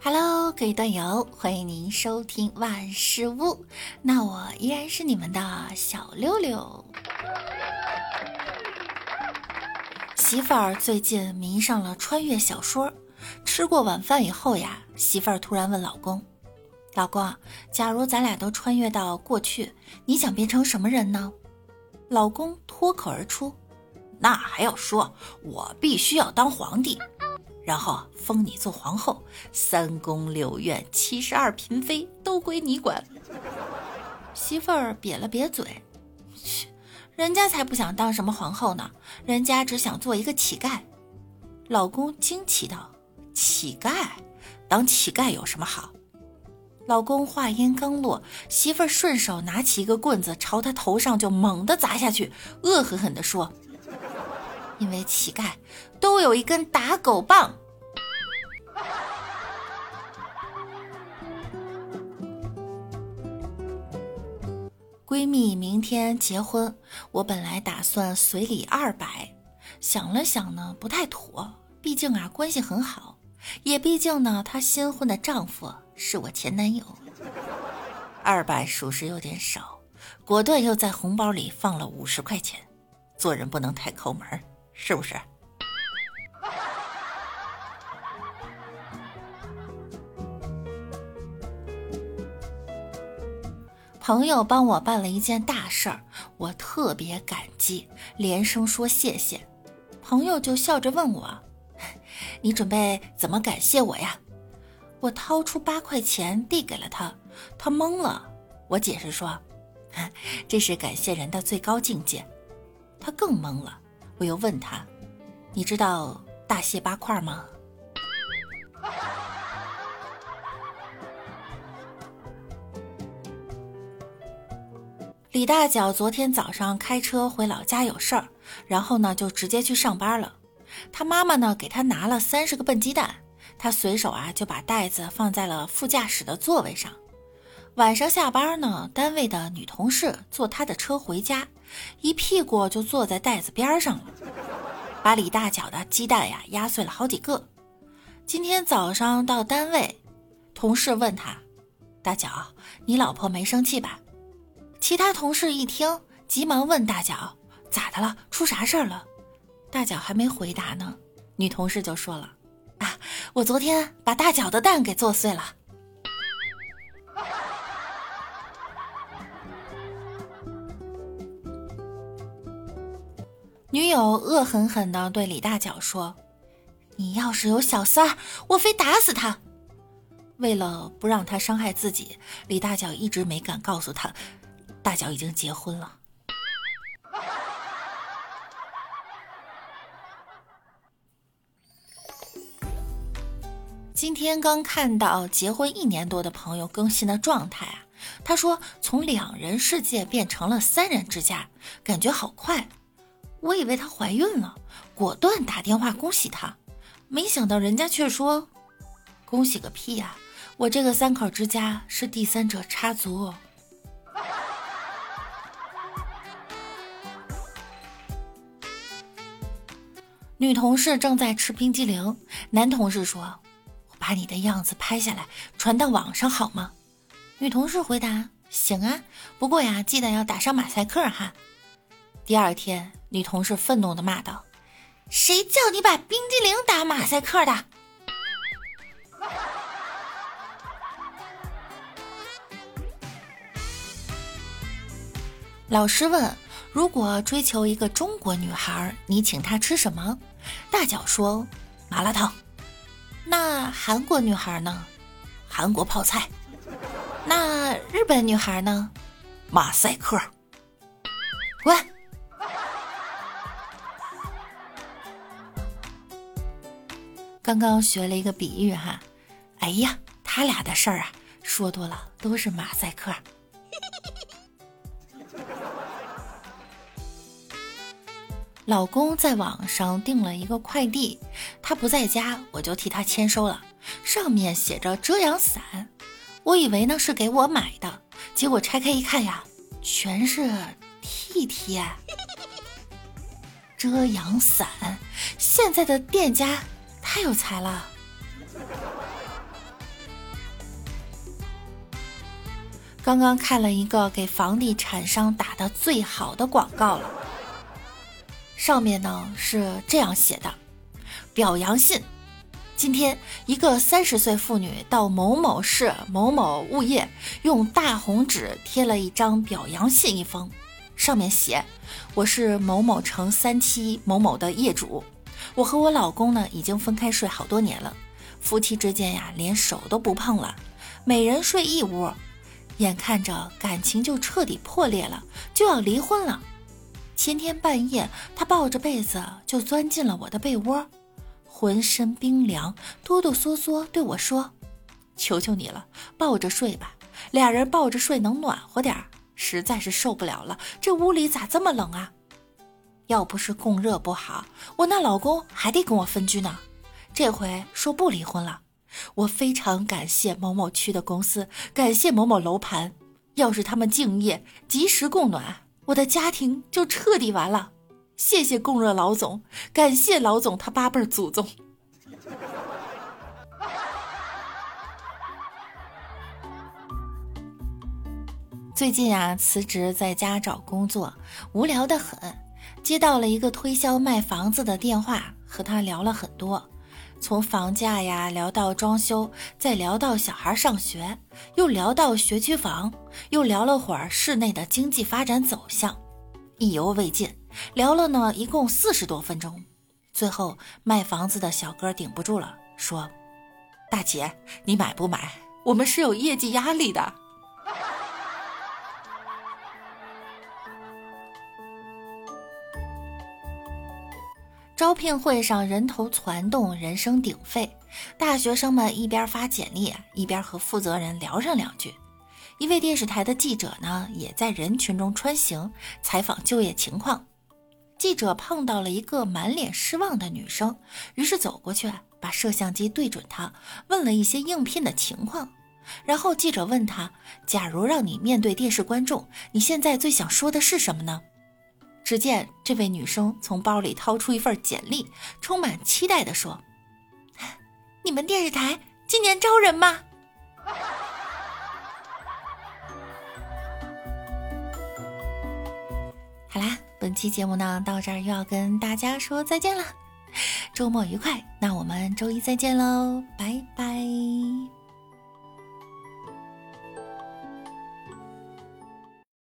Hello，各位段友，欢迎您收听万事屋。那我依然是你们的小六六。媳妇儿最近迷上了穿越小说，吃过晚饭以后呀，媳妇儿突然问老公：“老公，假如咱俩都穿越到过去，你想变成什么人呢？”老公脱口而出：“那还要说，我必须要当皇帝。”然后封你做皇后，三宫六院七十二嫔妃都归你管。媳妇儿瘪了瘪嘴，切，人家才不想当什么皇后呢，人家只想做一个乞丐。老公惊奇道：“乞丐？当乞丐有什么好？”老公话音刚落，媳妇儿顺手拿起一个棍子朝他头上就猛地砸下去，恶狠狠地说。因为乞丐都有一根打狗棒。闺蜜明天结婚，我本来打算随礼二百，想了想呢，不太妥，毕竟啊关系很好，也毕竟呢她新婚的丈夫是我前男友，二百属实有点少，果断又在红包里放了五十块钱，做人不能太抠门儿。是不是？朋友帮我办了一件大事儿，我特别感激，连声说谢谢。朋友就笑着问我：“你准备怎么感谢我呀？”我掏出八块钱递给了他，他懵了。我解释说：“这是感谢人的最高境界。”他更懵了。我又问他：“你知道大卸八块吗？”李大脚昨天早上开车回老家有事儿，然后呢就直接去上班了。他妈妈呢给他拿了三十个笨鸡蛋，他随手啊就把袋子放在了副驾驶的座位上。晚上下班呢，单位的女同事坐他的车回家。一屁股就坐在袋子边上了，把李大脚的鸡蛋呀压碎了好几个。今天早上到单位，同事问他：“大脚，你老婆没生气吧？”其他同事一听，急忙问大脚：“咋的了？出啥事儿了？”大脚还没回答呢，女同事就说了：“啊，我昨天把大脚的蛋给做碎了。”女友恶狠狠地对李大脚说：“你要是有小三，我非打死他。”为了不让他伤害自己，李大脚一直没敢告诉他，大脚已经结婚了。今天刚看到结婚一年多的朋友更新的状态啊，他说从两人世界变成了三人之家，感觉好快。我以为她怀孕了，果断打电话恭喜她，没想到人家却说：“恭喜个屁呀！我这个三口之家是第三者插足。”女同事正在吃冰激凌，男同事说：“我把你的样子拍下来传到网上好吗？”女同事回答：“行啊，不过呀，记得要打上马赛克哈。”第二天。女同事愤怒的骂道：“谁叫你把冰激凌打马赛克的？” 老师问：“如果追求一个中国女孩，你请她吃什么？”大脚说：“麻辣烫。”那韩国女孩呢？韩国泡菜。那日本女孩呢？马赛克。滚！刚刚学了一个比喻哈，哎呀，他俩的事儿啊，说多了都是马赛克。老公在网上订了一个快递，他不在家，我就替他签收了。上面写着遮阳伞，我以为呢是给我买的，结果拆开一看呀，全是 T T。遮阳伞，现在的店家。太有才了。刚刚看了一个给房地产商打的最好的广告了上面呢是这样写的表扬信今天一个三十岁妇女到某某市某某物业用大红纸贴了一张表扬信一封上面写我是某某城三期某某的业主我和我老公呢已经分开睡好多年了，夫妻之间呀连手都不碰了，每人睡一屋，眼看着感情就彻底破裂了，就要离婚了。前天半夜，他抱着被子就钻进了我的被窝。”浑身冰凉，哆哆嗦嗦对我说：“求求你了，抱着睡吧。俩人抱着睡能暖和点儿。实在是受不了了，这屋里咋这么冷啊？要不是供热不好，我那老公还得跟我分居呢。这回说不离婚了。我非常感谢某某区的公司，感谢某某楼盘。要是他们敬业，及时供暖，我的家庭就彻底完了。”谢谢供热老总，感谢老总他八辈祖宗。最近啊，辞职在家找工作，无聊的很。接到了一个推销卖房子的电话，和他聊了很多，从房价呀聊到装修，再聊到小孩上学，又聊到学区房，又聊了会儿市内的经济发展走向，意犹未尽。聊了呢，一共四十多分钟，最后卖房子的小哥顶不住了，说：“大姐，你买不买？我们是有业绩压力的。”招聘会上人头攒动，人声鼎沸，大学生们一边发简历，一边和负责人聊上两句。一位电视台的记者呢，也在人群中穿行，采访就业情况。记者碰到了一个满脸失望的女生，于是走过去，把摄像机对准她，问了一些应聘的情况。然后记者问她：“假如让你面对电视观众，你现在最想说的是什么呢？”只见这位女生从包里掏出一份简历，充满期待地说：“你们电视台今年招人吗？”好啦。本期节目呢，到这儿又要跟大家说再见了，周末愉快，那我们周一再见喽，拜拜。